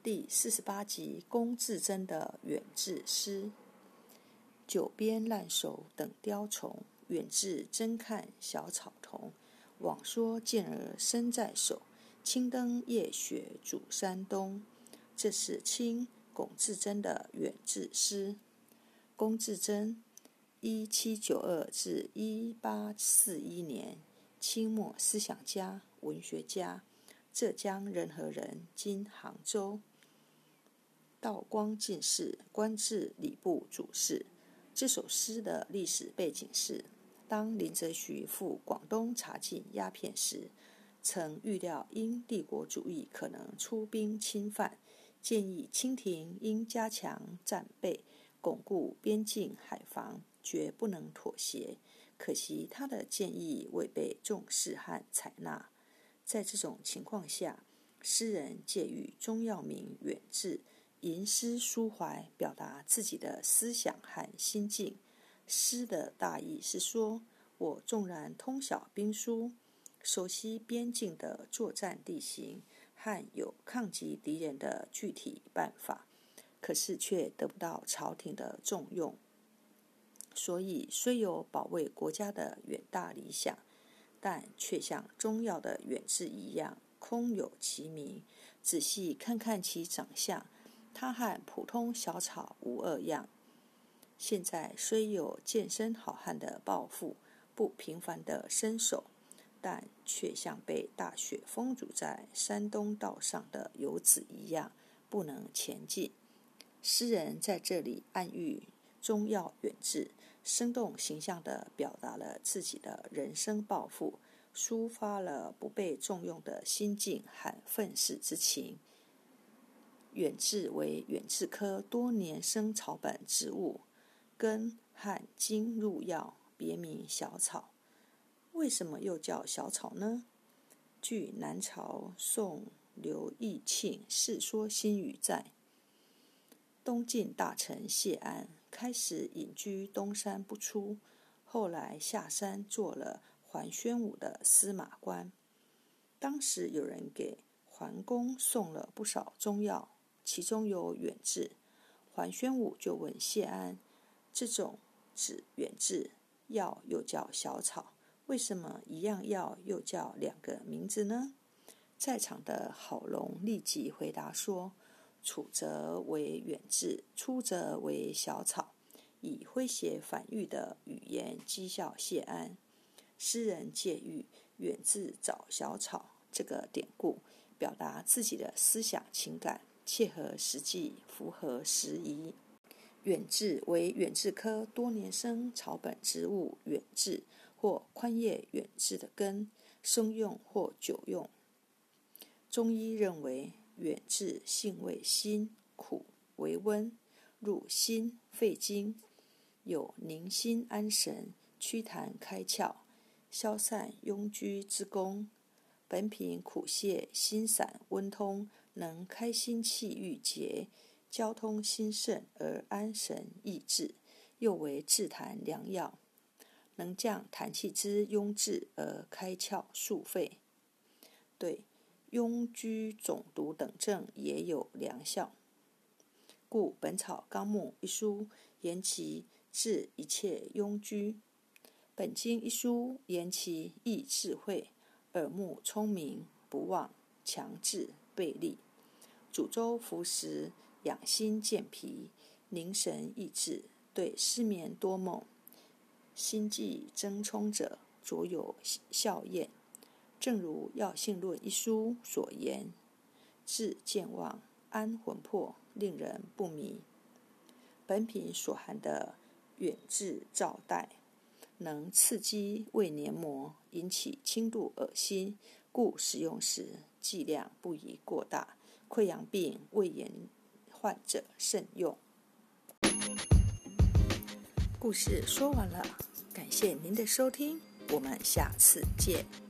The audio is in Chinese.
第四十八集：龚自珍的远志诗。九边烂熟等雕虫，远志真看小草童。往说健儿身在手，青灯夜雪煮山东。这是清龚自珍的远志诗。龚自珍，一七九二至一八四一年，清末思想家、文学家，浙江仁和人，今杭州。道光进士，官至礼部主事。这首诗的历史背景是：当林则徐赴广东查禁鸦片时，曾预料英帝国主义可能出兵侵犯，建议清廷应加强战备，巩固边境海防，绝不能妥协。可惜他的建议未被重视和采纳。在这种情况下，诗人借喻钟耀明远志。吟诗抒怀，表达自己的思想和心境。诗的大意是说：我纵然通晓兵书，熟悉边境的作战地形和有抗击敌人的具体办法，可是却得不到朝廷的重用。所以，虽有保卫国家的远大理想，但却像中药的远志一样，空有其名。仔细看看其长相。他和普通小草无二样。现在虽有健身好汉的抱负，不平凡的身手，但却像被大雪封阻在山东道上的游子一样，不能前进。诗人在这里暗喻中药远志，生动形象地表达了自己的人生抱负，抒发了不被重用的心境和愤世之情。远志为远志科多年生草本植物，根和茎入药，别名小草。为什么又叫小草呢？据南朝宋刘义庆《世说新语》在，东晋大臣谢安开始隐居东山不出，后来下山做了桓宣武的司马官。当时有人给桓公送了不少中药。其中有远志，桓宣武就问谢安：“这种指远志药又叫小草，为什么一样药又叫两个名字呢？”在场的郝龙立即回答说：“楚则为远志，出则为小草。”以诙谐反喻的语言讥笑谢安。诗人借喻“远志找小草”这个典故，表达自己的思想情感。切合实际，符合时宜。远志为远志科多年生草本植物远志或宽叶远志的根，生用或久用。中医认为，远志性味辛苦，为温，入心肺经，有宁心安神、祛痰开窍、消散壅居之功。本品苦泻心散温通，能开心气郁结，交通心肾而安神益智，又为治痰良药，能降痰气之壅滞而开窍肃肺，对壅居肿毒等症也有良效。故《本草纲目》一书言其治一切壅居，《本经》一书言其益智慧。耳目聪明，不忘强志背力，煮粥服食，养心健脾，凝神益智，对失眠多梦、心悸怔忡者，卓有效验。正如《药性论》一书所言：“治健忘，安魂魄，令人不迷。”本品所含的远志皂带。能刺激胃黏膜，引起轻度恶心，故使用时剂量不宜过大。溃疡病、胃炎患者慎用。故事说完了，感谢您的收听，我们下次见。